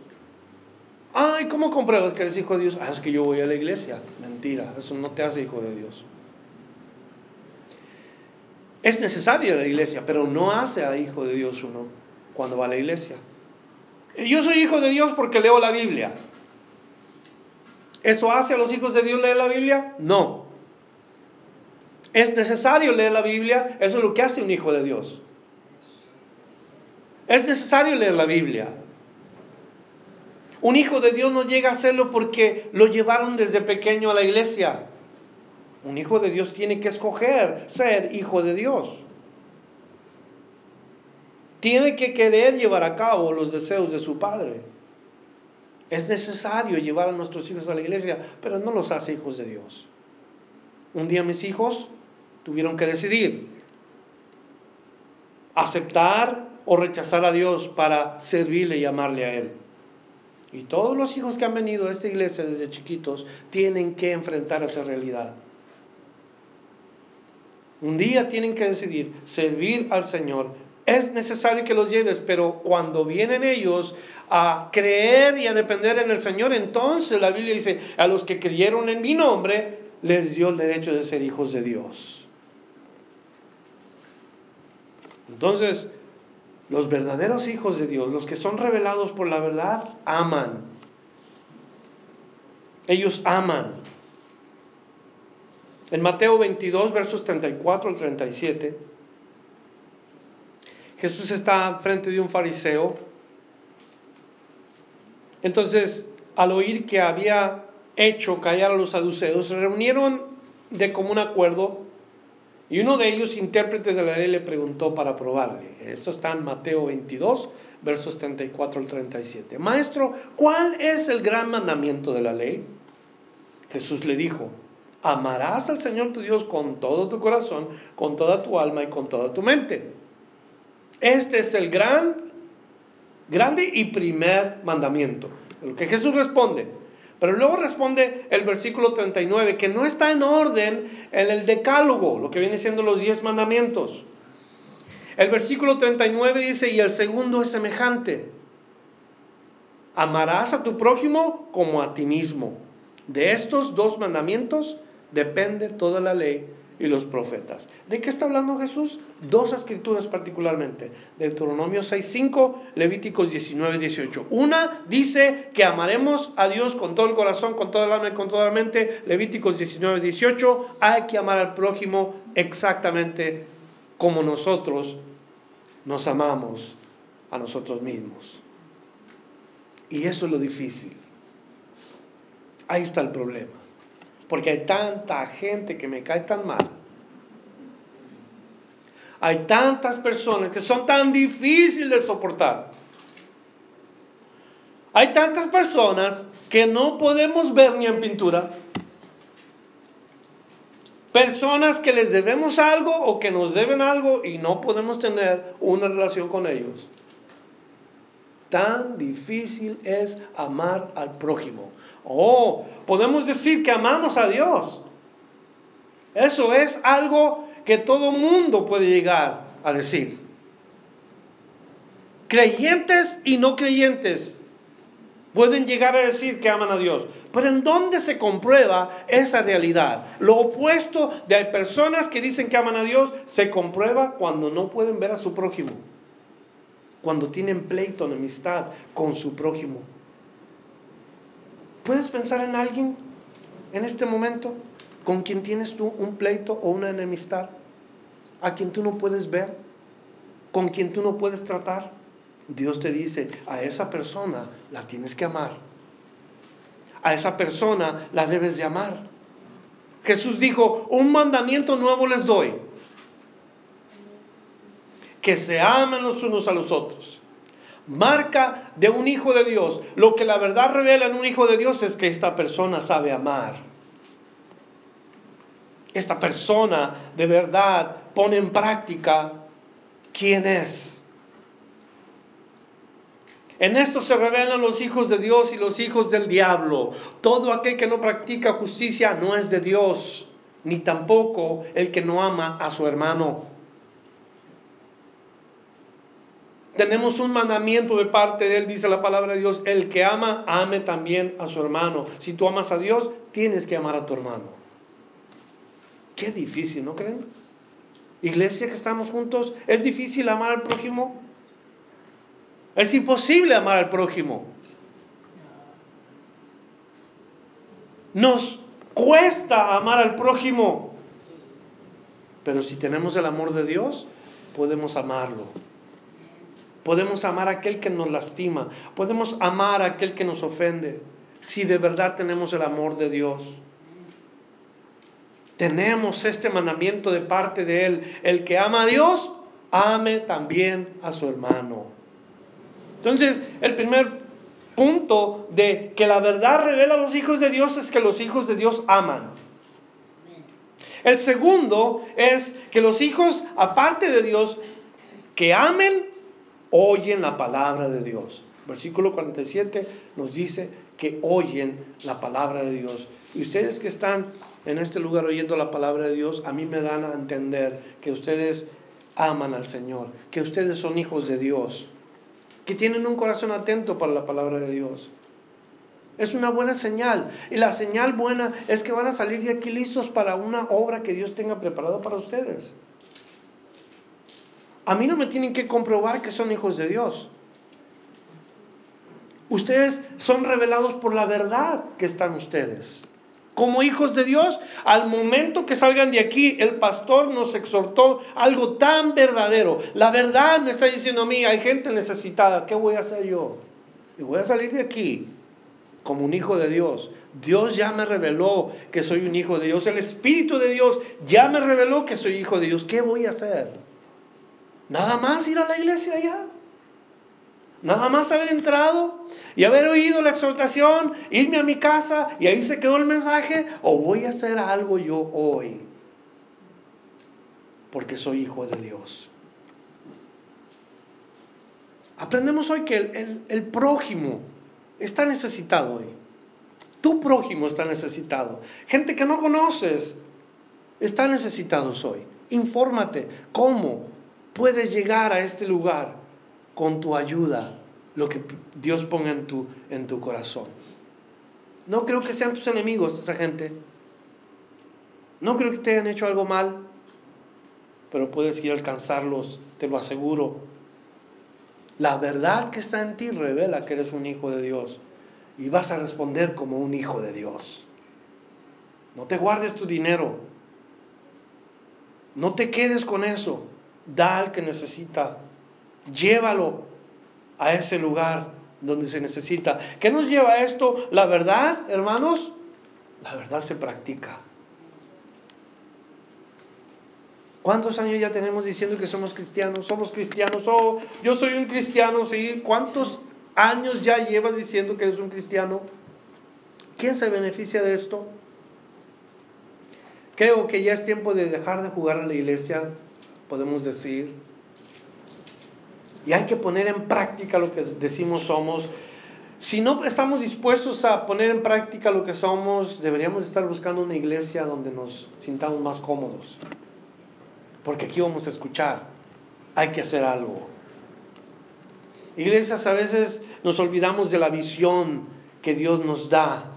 S1: Ay, ¿cómo compruebas que eres hijo de Dios? Ah, es que yo voy a la iglesia. Mentira, eso no te hace hijo de Dios. Es necesario la iglesia, pero no hace a hijo de Dios uno cuando va a la iglesia. Yo soy hijo de Dios porque leo la Biblia. ¿Eso hace a los hijos de Dios leer la Biblia? No. Es necesario leer la Biblia, eso es lo que hace un hijo de Dios. Es necesario leer la Biblia. Un hijo de Dios no llega a hacerlo porque lo llevaron desde pequeño a la iglesia. Un hijo de Dios tiene que escoger ser hijo de Dios. Tiene que querer llevar a cabo los deseos de su padre. Es necesario llevar a nuestros hijos a la iglesia, pero no los hace hijos de Dios. Un día mis hijos tuvieron que decidir aceptar o rechazar a Dios para servirle y amarle a Él. Y todos los hijos que han venido a esta iglesia desde chiquitos tienen que enfrentar esa realidad. Un día tienen que decidir servir al Señor. Es necesario que los lleves, pero cuando vienen ellos a creer y a depender en el Señor, entonces la Biblia dice, a los que creyeron en mi nombre, les dio el derecho de ser hijos de Dios. Entonces, los verdaderos hijos de Dios, los que son revelados por la verdad, aman. Ellos aman. En Mateo 22, versos 34 al 37, Jesús está frente de un fariseo. Entonces, al oír que había hecho callar a los saduceos, se reunieron de común acuerdo y uno de ellos, intérprete de la ley, le preguntó para probarle. Esto está en Mateo 22, versos 34 al 37. Maestro, ¿cuál es el gran mandamiento de la ley? Jesús le dijo, amarás al Señor tu Dios con todo tu corazón, con toda tu alma y con toda tu mente. Este es el gran, grande y primer mandamiento. Lo que Jesús responde, pero luego responde el versículo 39, que no está en orden en el decálogo, lo que viene siendo los diez mandamientos. El versículo 39 dice, y el segundo es semejante. Amarás a tu prójimo como a ti mismo. De estos dos mandamientos depende toda la ley y los profetas. ¿De qué está hablando Jesús? Dos escrituras particularmente. Deuteronomio 6.5, Levíticos 19.18. Una dice que amaremos a Dios con todo el corazón, con toda el alma y con toda la mente. Levíticos 19.18. Hay que amar al prójimo exactamente como nosotros nos amamos a nosotros mismos. Y eso es lo difícil. Ahí está el problema. Porque hay tanta gente que me cae tan mal. Hay tantas personas que son tan difíciles de soportar. Hay tantas personas que no podemos ver ni en pintura. Personas que les debemos algo o que nos deben algo y no podemos tener una relación con ellos. Tan difícil es amar al prójimo. Oh, podemos decir que amamos a Dios. Eso es algo que todo mundo puede llegar a decir. Creyentes y no creyentes pueden llegar a decir que aman a Dios. Pero ¿en dónde se comprueba esa realidad? Lo opuesto de personas que dicen que aman a Dios se comprueba cuando no pueden ver a su prójimo. Cuando tienen pleito, enemistad con su prójimo. ¿Puedes pensar en alguien en este momento con quien tienes tú un pleito o una enemistad? ¿A quien tú no puedes ver? ¿Con quien tú no puedes tratar? Dios te dice, a esa persona la tienes que amar. A esa persona la debes de amar. Jesús dijo, un mandamiento nuevo les doy. Que se amen los unos a los otros marca de un hijo de Dios. Lo que la verdad revela en un hijo de Dios es que esta persona sabe amar. Esta persona de verdad pone en práctica quién es. En esto se revelan los hijos de Dios y los hijos del diablo. Todo aquel que no practica justicia no es de Dios, ni tampoco el que no ama a su hermano. Tenemos un mandamiento de parte de Él, dice la palabra de Dios, el que ama, ame también a su hermano. Si tú amas a Dios, tienes que amar a tu hermano. Qué difícil, ¿no creen? Iglesia que estamos juntos, ¿es difícil amar al prójimo? Es imposible amar al prójimo. Nos cuesta amar al prójimo. Pero si tenemos el amor de Dios, podemos amarlo. Podemos amar a aquel que nos lastima. Podemos amar a aquel que nos ofende. Si de verdad tenemos el amor de Dios. Tenemos este mandamiento de parte de Él. El que ama a Dios, ame también a su hermano. Entonces, el primer punto de que la verdad revela a los hijos de Dios es que los hijos de Dios aman. El segundo es que los hijos, aparte de Dios, que amen, oyen la palabra de Dios. Versículo 47 nos dice que oyen la palabra de Dios. Y ustedes que están en este lugar oyendo la palabra de Dios, a mí me dan a entender que ustedes aman al Señor, que ustedes son hijos de Dios, que tienen un corazón atento para la palabra de Dios. Es una buena señal. Y la señal buena es que van a salir de aquí listos para una obra que Dios tenga preparado para ustedes. A mí no me tienen que comprobar que son hijos de Dios. Ustedes son revelados por la verdad que están ustedes. Como hijos de Dios, al momento que salgan de aquí, el pastor nos exhortó algo tan verdadero. La verdad me está diciendo a mí, hay gente necesitada, ¿qué voy a hacer yo? Y voy a salir de aquí como un hijo de Dios. Dios ya me reveló que soy un hijo de Dios. El Espíritu de Dios ya me reveló que soy hijo de Dios. ¿Qué voy a hacer? Nada más ir a la iglesia allá. Nada más haber entrado y haber oído la exhortación, irme a mi casa y ahí se quedó el mensaje. O voy a hacer algo yo hoy. Porque soy hijo de Dios. Aprendemos hoy que el, prójimo está necesitado hoy. Tu prójimo está necesitado. Gente que no conoces está necesitados hoy. Infórmate cómo puedes llegar a este lugar con tu ayuda, lo que Dios ponga en tu, en tu corazón. No creo que sean tus enemigos esa gente. No creo que te hayan hecho algo mal, pero puedes ir a alcanzarlos, te lo aseguro. La verdad que está en ti revela que eres un hijo de Dios y vas a responder como un hijo de Dios. No te guardes tu dinero. No te quedes con eso. Da al que necesita. Llévalo a ese lugar donde se necesita. ¿Qué nos lleva a esto? La verdad, hermanos. La verdad se practica. ¿Cuántos años ya tenemos diciendo que somos cristianos? Somos cristianos. Oh, yo soy un cristiano, sí. ¿Cuántos años ya llevas diciendo que eres un cristiano? ¿Quién se beneficia de esto? Creo que ya es tiempo de dejar de jugar a la iglesia, podemos decir. Y hay que poner en práctica lo que decimos somos. Si no estamos dispuestos a poner en práctica lo que somos, deberíamos estar buscando una iglesia donde nos sintamos más cómodos porque aquí vamos a escuchar, hay que hacer algo. Iglesias, a veces nos olvidamos de la visión que Dios nos da.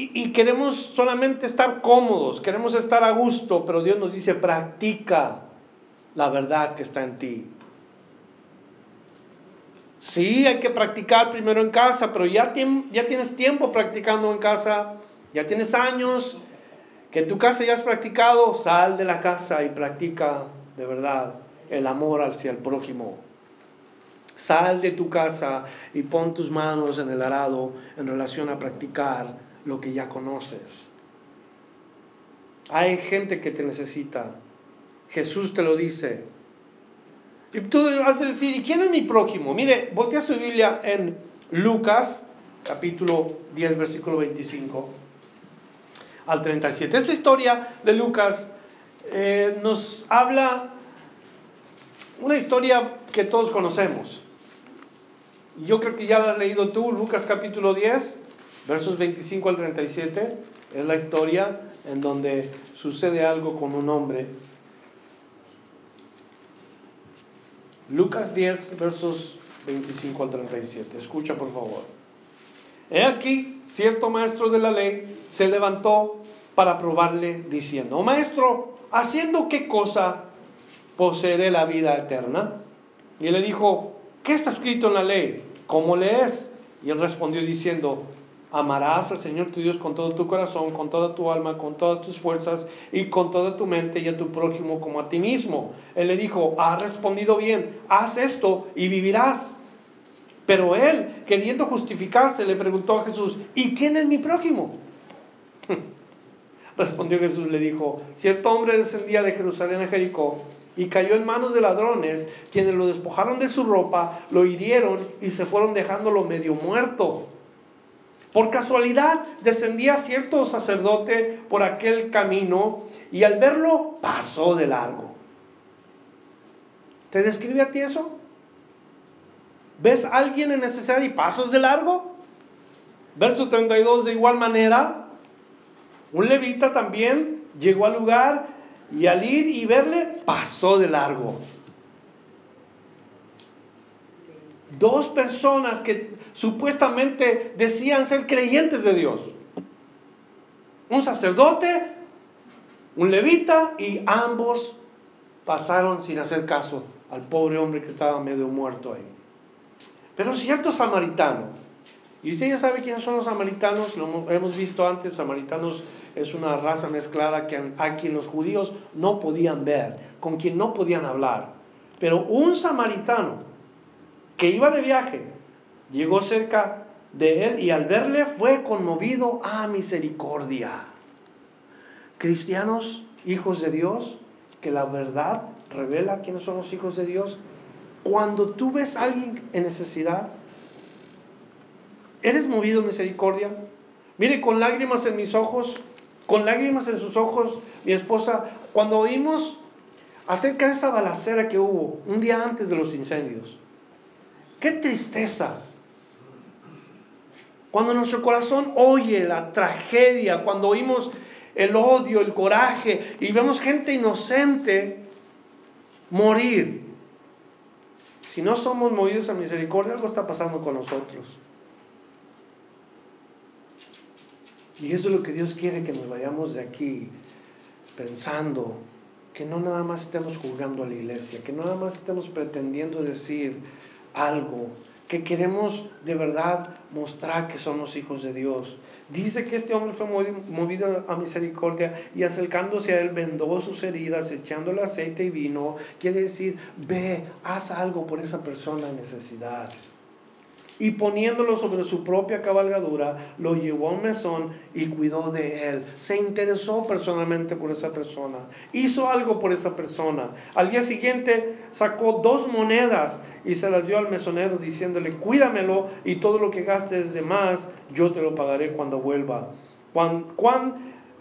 S1: Y, queremos solamente estar cómodos, queremos estar a gusto, pero Dios nos dice, practica la verdad que está en ti. Sí, hay que practicar primero en casa, pero ya, ya tienes tiempo practicando en casa, ya tienes años que en tu casa ya has practicado, sal de la casa y practica de verdad el amor hacia el prójimo. Sal de tu casa y pon tus manos en el arado en relación a practicar lo que ya conoces. Hay gente que te necesita. Jesús te lo dice. Y tú has de decir, ¿y quién es mi prójimo? Mire, voltea su Biblia en Lucas, capítulo 10, versículo 25 al 37. Esta historia de Lucas eh, nos habla una historia que todos conocemos. Yo creo que ya la has leído tú, Lucas capítulo 10, versos 25 al 37. Es la historia en donde sucede algo con un hombre. Lucas 10, versos 25 al 37. Escucha por favor. He aquí, cierto maestro de la ley se levantó para probarle diciendo, oh, maestro, ¿haciendo qué cosa poseeré la vida eterna? Y él le dijo, ¿qué está escrito en la ley? ¿Cómo lees? Y él respondió diciendo, amarás al Señor tu Dios con todo tu corazón, con toda tu alma, con todas tus fuerzas y con toda tu mente y a tu prójimo como a ti mismo. Él le dijo, has respondido bien, haz esto y vivirás. Pero él, queriendo justificarse, le preguntó a Jesús, ¿y quién es mi prójimo? Respondió Jesús, le dijo, cierto hombre descendía de Jerusalén a Jericó y cayó en manos de ladrones, quienes lo despojaron de su ropa, lo hirieron y se fueron dejándolo medio muerto. Por casualidad descendía cierto sacerdote por aquel camino y al verlo pasó de largo. ¿Te describe a ti eso? ¿Ves a alguien en necesidad y pasas de largo? Verso 32, de igual manera, un levita también llegó al lugar y al ir y verle, pasó de largo. Dos personas que supuestamente decían ser creyentes de Dios. Un sacerdote, un levita y ambos pasaron sin hacer caso al pobre hombre que estaba medio muerto ahí. Pero cierto samaritano, y usted ya sabe quiénes son los samaritanos, lo hemos visto antes, samaritanos es una raza mezclada que, a quien los judíos no podían ver, con quien no podían hablar. Pero un samaritano que iba de viaje, llegó cerca de él y al verle fue conmovido a misericordia. Cristianos, hijos de Dios, que la verdad revela quiénes son los hijos de Dios, cuando tú ves a alguien en necesidad, ¿eres movido a misericordia? Mire, con lágrimas en mis ojos, con lágrimas en sus ojos, mi esposa, cuando oímos acerca de esa balacera que hubo un día antes de los incendios, qué tristeza. Cuando nuestro corazón oye la tragedia, cuando oímos el odio, el coraje y vemos gente inocente morir, si no somos movidos a misericordia, algo está pasando con nosotros. Y eso es lo que Dios quiere que nos vayamos de aquí pensando que no nada más estemos jugando a la iglesia, que no nada más estemos pretendiendo decir algo, que queremos de verdad mostrar que somos hijos de Dios. Dice que este hombre fue movido a misericordia y acercándose a él vendó sus heridas, echándole aceite y vino. Quiere decir, ve, haz algo por esa persona en necesidad y poniéndolo sobre su propia cabalgadura, lo llevó a un mesón y cuidó de él. Se interesó personalmente por esa persona, hizo algo por esa persona. Al día siguiente sacó dos monedas y se las dio al mesonero diciéndole, cuídamelo y todo lo que gastes de más, yo te lo pagaré cuando vuelva.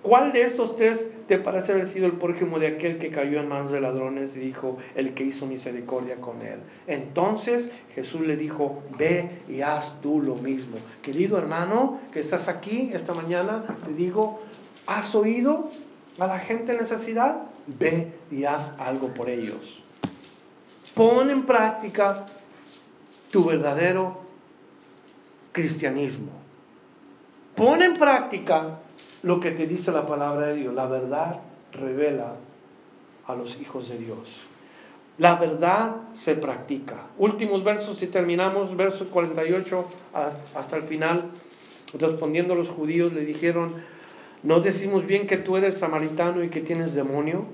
S1: ¿Cuál de estos tres te parece haber sido el prójimo de aquel que cayó en manos de ladrones y dijo, el que hizo misericordia con él? Entonces Jesús le dijo, ve y haz tú lo mismo. Querido hermano que estás aquí esta mañana, te digo, ¿has oído a la gente en necesidad? Ve y haz algo por ellos. Pon en práctica tu verdadero cristianismo. Pon en práctica lo que te dice la palabra de Dios. La verdad revela a los hijos de Dios. La verdad se practica. Últimos versos, si terminamos, verso 48 hasta el final. Respondiendo a los judíos, le dijeron, ¿no decimos bien que tú eres samaritano y que tienes demonio?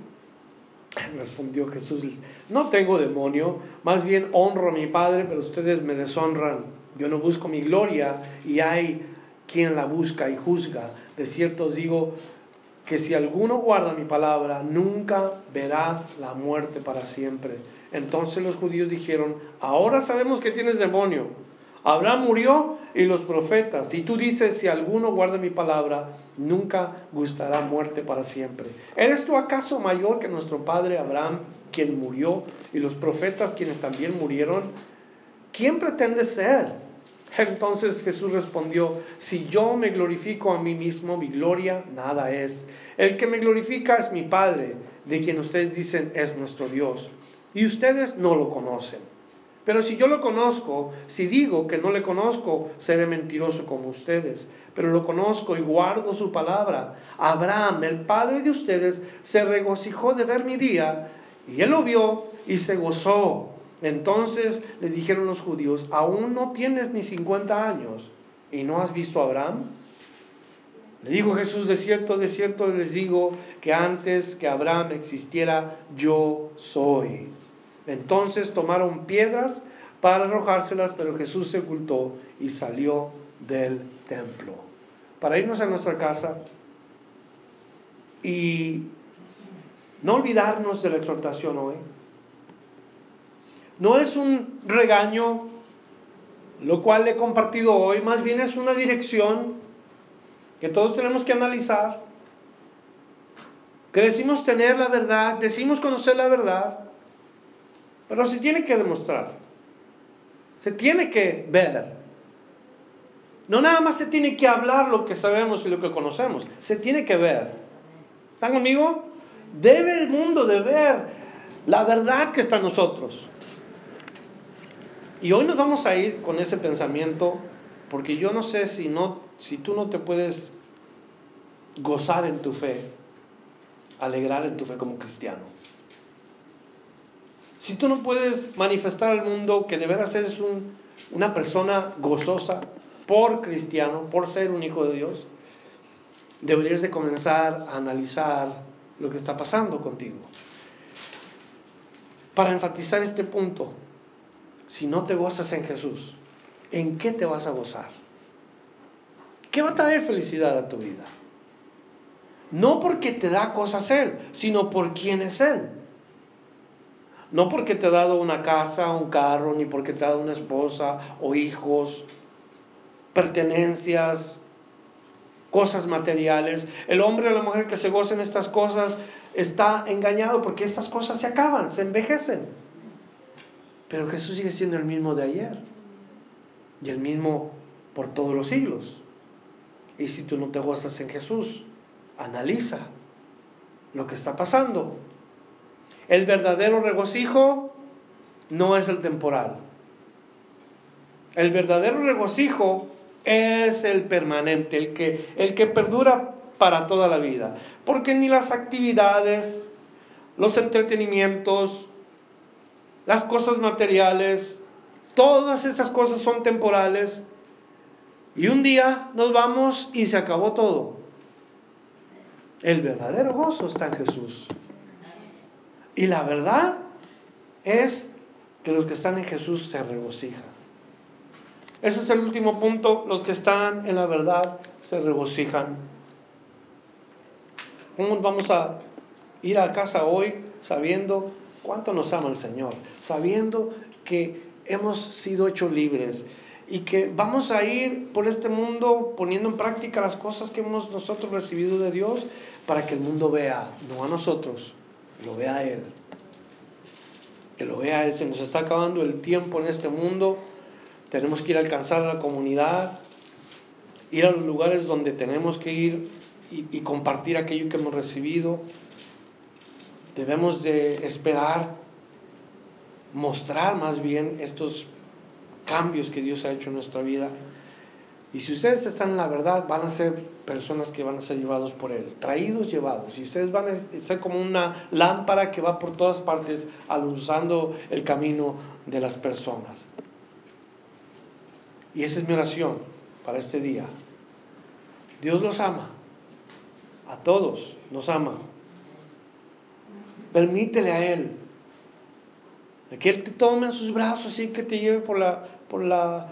S1: Respondió Jesús, no tengo demonio, más bien honro a mi Padre, pero ustedes me deshonran. Yo no busco mi gloria y hay quien la busca y juzga. De cierto os digo que si alguno guarda mi palabra, nunca verá la muerte para siempre. Entonces los judíos dijeron, ahora sabemos que tienes demonio. Abraham murió y los profetas. Y tú dices, si alguno guarda mi palabra, nunca gustará muerte para siempre. ¿Eres tú acaso mayor que nuestro padre Abraham, quien murió, y los profetas, quienes también murieron? ¿Quién pretende ser? Entonces Jesús respondió, si yo me glorifico a mí mismo, mi gloria nada es. El que me glorifica es mi Padre, de quien ustedes dicen es nuestro Dios. Y ustedes no lo conocen. Pero si yo lo conozco, si digo que no le conozco, seré mentiroso como ustedes. Pero lo conozco y guardo su palabra. Abraham, el padre de ustedes, se regocijó de ver mi día, y él lo vio y se gozó. Entonces le dijeron los judíos, aún no tienes ni 50 años y no has visto a Abraham. Le dijo Jesús, de cierto, de cierto les digo que antes que Abraham existiera, yo soy. Entonces tomaron piedras para arrojárselas, pero Jesús se ocultó y salió del templo. Para irnos a nuestra casa y no olvidarnos de la exhortación hoy. No es un regaño, lo cual he compartido hoy, más bien es una dirección que todos tenemos que analizar. Que decimos tener la verdad, decimos conocer la verdad, pero se tiene que demostrar, se tiene que ver. No nada más se tiene que hablar lo que sabemos y lo que conocemos, se tiene que ver. ¿Están conmigo? Debe el mundo de ver la verdad que está en nosotros. Y hoy nos vamos a ir con ese pensamiento porque yo no sé si, no, si tú no te puedes gozar en tu fe, alegrar en tu fe como cristiano. Si tú no puedes manifestar al mundo que de veras eres un, una persona gozosa por cristiano, por ser un hijo de Dios, deberías de comenzar a analizar lo que está pasando contigo. Para enfatizar este punto, si no te gozas en Jesús, ¿en qué te vas a gozar? ¿Qué va a traer felicidad a tu vida? No porque te da cosas Él, sino por quién es Él. No porque te ha dado una casa, un carro, ni porque te ha dado una esposa o hijos, pertenencias, cosas materiales. El hombre o la mujer que se goza en estas cosas está engañado porque estas cosas se acaban, se envejecen. Pero Jesús sigue siendo el mismo de ayer y el mismo por todos los siglos. Y si tú no te gozas en Jesús, analiza lo que está pasando. El verdadero regocijo no es el temporal. El verdadero regocijo es el permanente, el que, el que perdura para toda la vida. Porque ni las actividades, los entretenimientos, las cosas materiales, todas esas cosas son temporales. Y un día nos vamos y se acabó todo. El verdadero gozo está en Jesús. Y la verdad es que los que están en Jesús se regocijan. Ese es el último punto. Los que están en la verdad se regocijan. ¿Cómo vamos a ir a casa hoy sabiendo cuánto nos ama el Señor? Sabiendo que hemos sido hechos libres y que vamos a ir por este mundo poniendo en práctica las cosas que hemos nosotros recibido de Dios para que el mundo vea, no a nosotros, lo vea a Él. Que lo vea a Él. Se nos está acabando el tiempo en este mundo. Tenemos que ir a alcanzar a la comunidad, ir a los lugares donde tenemos que ir y, y compartir aquello que hemos recibido. Debemos de esperar, mostrar más bien estos cambios que Dios ha hecho en nuestra vida. Y si ustedes están en la verdad, van a ser personas que van a ser llevados por Él, traídos, llevados. Y ustedes van a ser como una lámpara que va por todas partes, alumbrando el camino de las personas. Y esa es mi oración para este día. Dios los ama. A todos nos ama. Permítele a Él. Que Él te tome en sus brazos y que te lleve por la, por la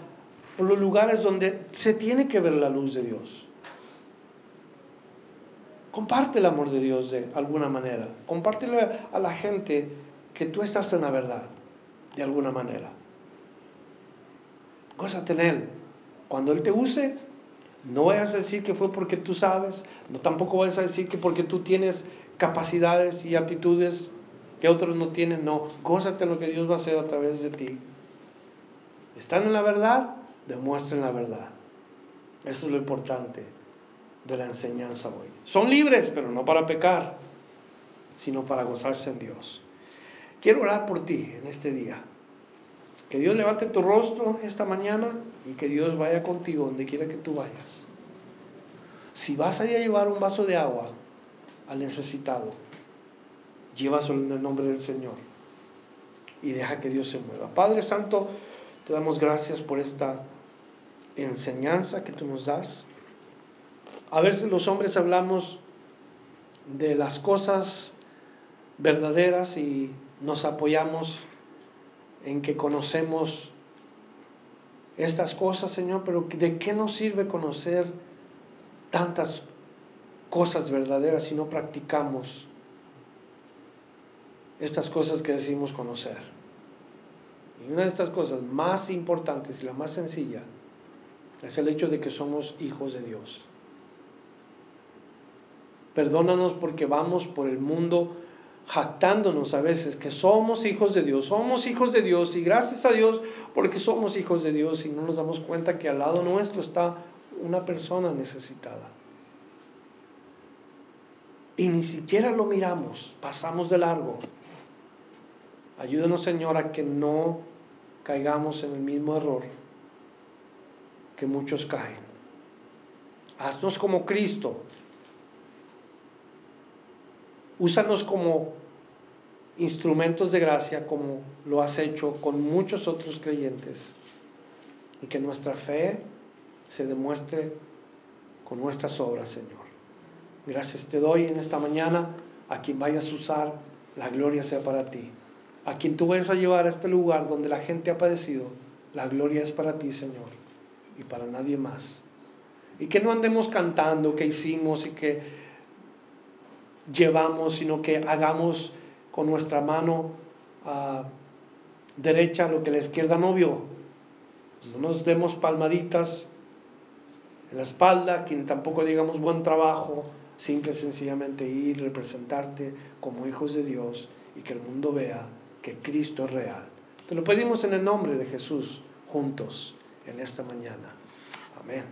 S1: por los lugares donde se tiene que ver la luz de Dios. Comparte el amor de Dios de alguna manera. Compártelo a la gente que tú estás en la verdad, de alguna manera. Gózate en Él. Cuando Él te use, no vayas a decir que fue porque tú sabes, no tampoco vayas a decir que porque tú tienes capacidades y aptitudes que otros no tienen. No, gózate lo que Dios va a hacer a través de ti. ¿Están en la verdad? demuestren la verdad. Eso es lo importante de la enseñanza hoy. Son libres, pero no para pecar, sino para gozarse en Dios. Quiero orar por ti en este día. Que Dios levante tu rostro esta mañana y que Dios vaya contigo donde quiera que tú vayas. Si vas a a llevar un vaso de agua al necesitado, llévaselo en el nombre del Señor y deja que Dios se mueva. Padre Santo, te damos gracias por esta enseñanza que tú nos das. A veces los hombres hablamos de las cosas verdaderas y nos apoyamos en que conocemos estas cosas, Señor, pero ¿de qué nos sirve conocer tantas cosas verdaderas si no practicamos estas cosas que decimos conocer? Y una de estas cosas más importantes y la más sencilla es el hecho de que somos hijos de Dios. Perdónanos porque vamos por el mundo jactándonos a veces que somos hijos de Dios, somos hijos de Dios y gracias a Dios porque somos hijos de Dios y no nos damos cuenta que al lado nuestro está una persona necesitada. Y ni siquiera lo miramos, pasamos de largo. Ayúdanos Señor a que no caigamos en el mismo error que muchos caen. Haznos como Cristo. Úsanos como instrumentos de gracia como lo has hecho con muchos otros creyentes. Y que nuestra fe se demuestre con nuestras obras, Señor. Gracias te doy en esta mañana. A quien vayas a usar, la gloria sea para ti. A quien tú vayas a llevar a este lugar donde la gente ha padecido, la gloria es para ti, Señor, y para nadie más. Y que no andemos cantando que hicimos y que llevamos, sino que hagamos con nuestra mano ah, derecha lo que la izquierda no vio. No nos demos palmaditas en la espalda, quien tampoco digamos buen trabajo, simple sencillamente ir, representarte como hijos de Dios y que el mundo vea que Cristo es real. Te lo pedimos en el nombre de Jesús juntos en esta mañana. Amén.